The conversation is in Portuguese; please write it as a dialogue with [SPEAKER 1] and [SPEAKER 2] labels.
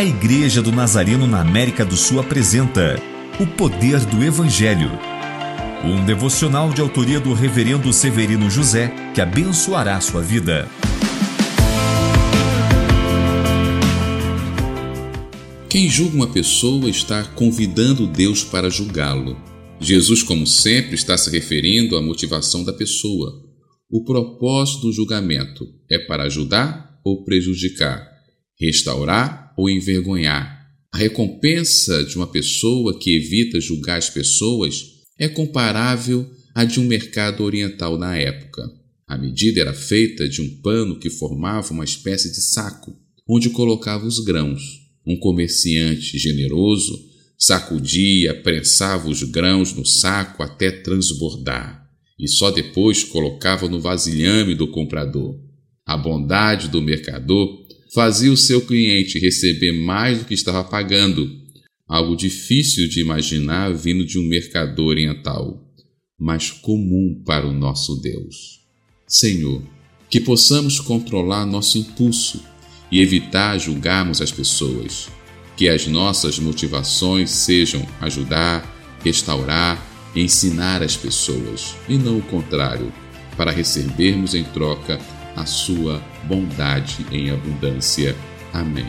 [SPEAKER 1] A Igreja do Nazareno na América do Sul apresenta O Poder do Evangelho. Um devocional de autoria do Reverendo Severino José que abençoará sua vida.
[SPEAKER 2] Quem julga uma pessoa está convidando Deus para julgá-lo. Jesus, como sempre, está se referindo à motivação da pessoa. O propósito do julgamento é para ajudar ou prejudicar, restaurar ou envergonhar. A recompensa de uma pessoa que evita julgar as pessoas é comparável à de um mercado oriental na época. A medida era feita de um pano que formava uma espécie de saco, onde colocava os grãos. Um comerciante generoso sacudia, prensava os grãos no saco até transbordar e só depois colocava no vasilhame do comprador. A bondade do mercador fazia o seu cliente receber mais do que estava pagando, algo difícil de imaginar vindo de um mercador oriental, mas comum para o nosso Deus. Senhor, que possamos controlar nosso impulso e evitar julgarmos as pessoas que as nossas motivações sejam ajudar, restaurar, ensinar as pessoas, e não o contrário, para recebermos em troca a sua bondade em abundância. Amém.